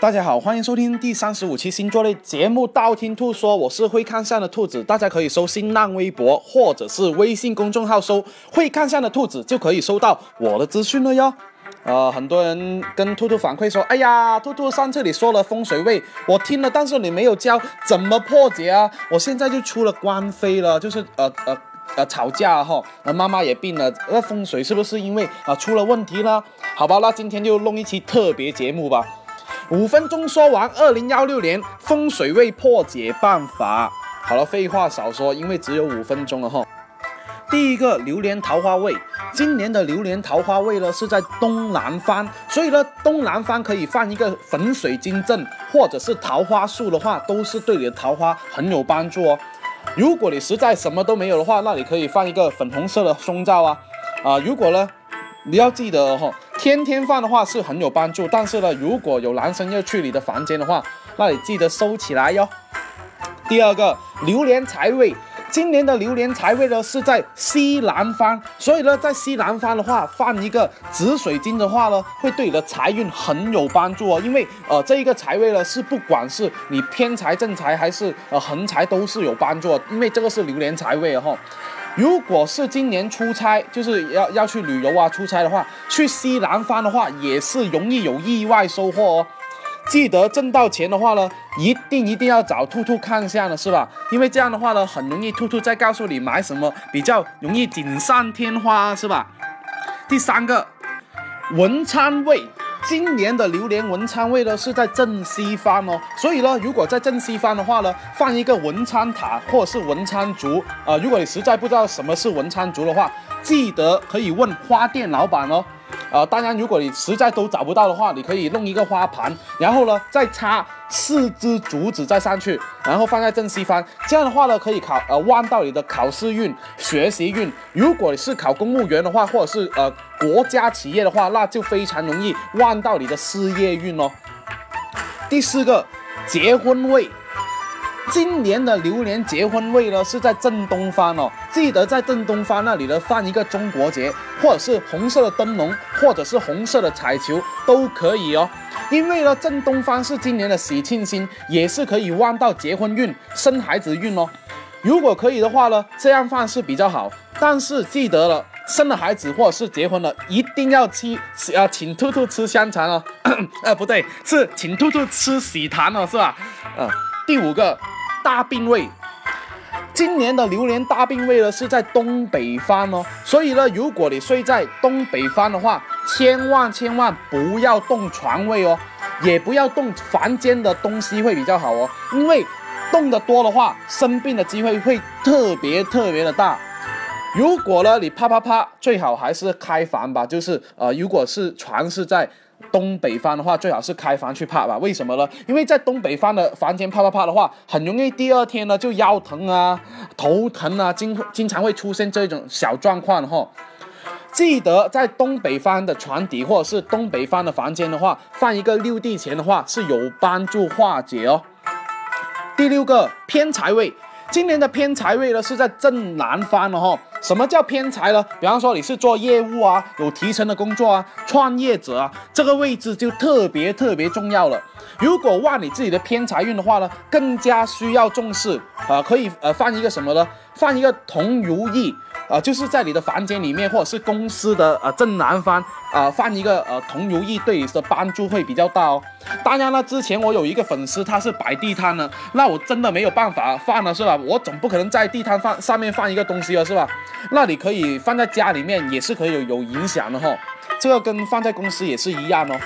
大家好，欢迎收听第三十五期星座类节目《道听途说》，我是会看相的兔子，大家可以搜新浪微博或者是微信公众号搜“会看相的兔子”，就可以收到我的资讯了哟。呃，很多人跟兔兔反馈说：“哎呀，兔兔上次你说了风水位，我听了，但是你没有教怎么破解啊！我现在就出了官非了，就是呃呃呃吵架哈，呃妈妈也病了，那风水是不是因为啊出了问题呢？好吧，那今天就弄一期特别节目吧。”五分钟说完，二零幺六年风水位破解办法。好了，废话少说，因为只有五分钟了哈。第一个榴莲桃花位，今年的榴莲桃花位呢是在东南方，所以呢东南方可以放一个粉水晶阵或者是桃花树的话，都是对你的桃花很有帮助哦。如果你实在什么都没有的话，那你可以放一个粉红色的胸罩啊啊！如果呢，你要记得哈。天天放的话是很有帮助，但是呢，如果有男生要去你的房间的话，那你记得收起来哟。第二个，榴莲财位，今年的榴莲财位呢是在西南方，所以呢，在西南方的话放一个紫水晶的话呢，会对你的财运很有帮助哦。因为呃，这一个财位呢是不管是你偏财正财还是呃横财都是有帮助，因为这个是榴莲财位哈。如果是今年出差，就是要要去旅游啊，出差的话，去西南方的话，也是容易有意外收获哦。记得挣到钱的话呢，一定一定要找兔兔看相的是吧？因为这样的话呢，很容易兔兔再告诉你买什么比较容易锦上添花，是吧？第三个，文昌位。今年的榴莲文昌位呢是在正西方哦，所以呢，如果在正西方的话呢，放一个文昌塔或者是文昌烛啊。如果你实在不知道什么是文昌烛的话，记得可以问花店老板哦。呃，当然，如果你实在都找不到的话，你可以弄一个花盘，然后呢，再插四支竹子再上去，然后放在正西方。这样的话呢，可以考呃旺到你的考试运、学习运。如果你是考公务员的话，或者是呃国家企业的话，那就非常容易旺到你的事业运哦。第四个，结婚位。今年的榴莲结婚位呢是在正东方哦，记得在正东方那里呢放一个中国结，或者是红色的灯笼，或者是红色的彩球都可以哦。因为呢正东方是今年的喜庆星，也是可以旺到结婚运、生孩子运哦。如果可以的话呢，这样放是比较好。但是记得了，生了孩子或者是结婚了，一定要吃啊，请兔兔吃香肠哦。呃，不对，是请兔兔吃喜糖哦，是吧？嗯，第五个。大病位，今年的榴莲大病位呢是在东北方哦，所以呢，如果你睡在东北方的话，千万千万不要动床位哦，也不要动房间的东西会比较好哦，因为动得多的话，生病的机会会特别特别的大。如果呢你啪啪啪，最好还是开房吧，就是呃，如果是床是在。东北方的话，最好是开房去怕吧？为什么呢？因为在东北方的房间啪啪啪的话，很容易第二天呢就腰疼啊、头疼啊，经经常会出现这种小状况哈。记得在东北方的床底或者是东北方的房间的话，放一个六地钱的话是有帮助化解哦。第六个偏财位，今年的偏财位呢是在正南方的哈。什么叫偏财呢？比方说你是做业务啊，有提成的工作啊，创业者啊，这个位置就特别特别重要了。如果旺你自己的偏财运的话呢，更加需要重视啊。可以呃放一个什么呢？放一个铜如意。啊，就是在你的房间里面，或者是公司的呃正南方啊，放一个呃铜如意，对你的帮助会比较大哦。当然了，之前我有一个粉丝，他是摆地摊的，那我真的没有办法放了，是吧？我总不可能在地摊放上面放一个东西了，是吧？那你可以放在家里面，也是可以有有影响的哈。这个跟放在公司也是一样哦。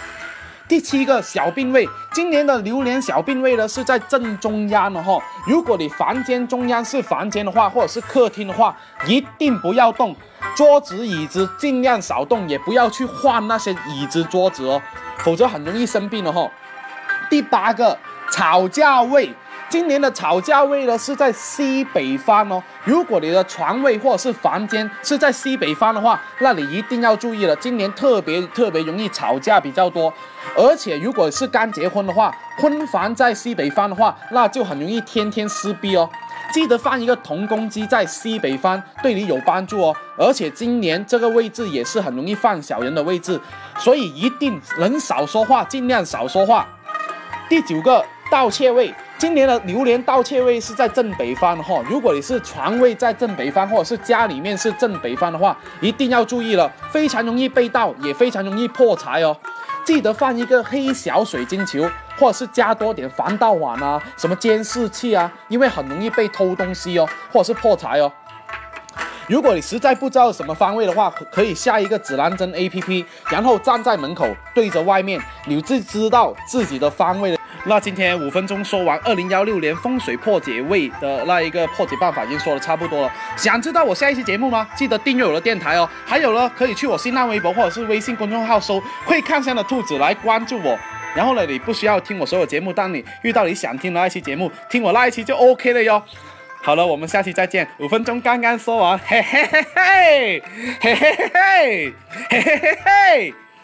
第七个小病位，今年的榴莲小病位呢是在正中央的哈。如果你房间中央是房间的话，或者是客厅的话，一定不要动桌子椅子，尽量少动，也不要去换那些椅子桌子哦，否则很容易生病的哈。第八个吵架位。今年的吵架位呢是在西北方哦。如果你的床位或者是房间是在西北方的话，那你一定要注意了。今年特别特别容易吵架比较多，而且如果是刚结婚的话，婚房在西北方的话，那就很容易天天撕逼哦。记得放一个铜公鸡在西北方，对你有帮助哦。而且今年这个位置也是很容易犯小人的位置，所以一定能少说话，尽量少说话。第九个盗窃位，今年的榴莲盗窃位是在正北方哈。如果你是床位在正北方，或者是家里面是正北方的话，一定要注意了，非常容易被盗，也非常容易破财哦。记得放一个黑小水晶球，或者是加多点防盗网啊，什么监视器啊，因为很容易被偷东西哦，或者是破财哦。如果你实在不知道什么方位的话，可以下一个指南针 A P P，然后站在门口对着外面，你就知道自己的方位了。那今天五分钟说完二零幺六年风水破解位的那一个破解办法，已经说的差不多了。想知道我下一期节目吗？记得订阅我的电台哦。还有呢，可以去我新浪微博或者是微信公众号搜“会看相的兔子”来关注我。然后呢，你不需要听我所有节目，当你遇到你想听的那一期节目，听我那一期就 O K 了哟。好了，我们下期再见。五分钟刚刚说完，嘿嘿嘿嘿，嘿嘿嘿嘿，嘿嘿嘿嘿。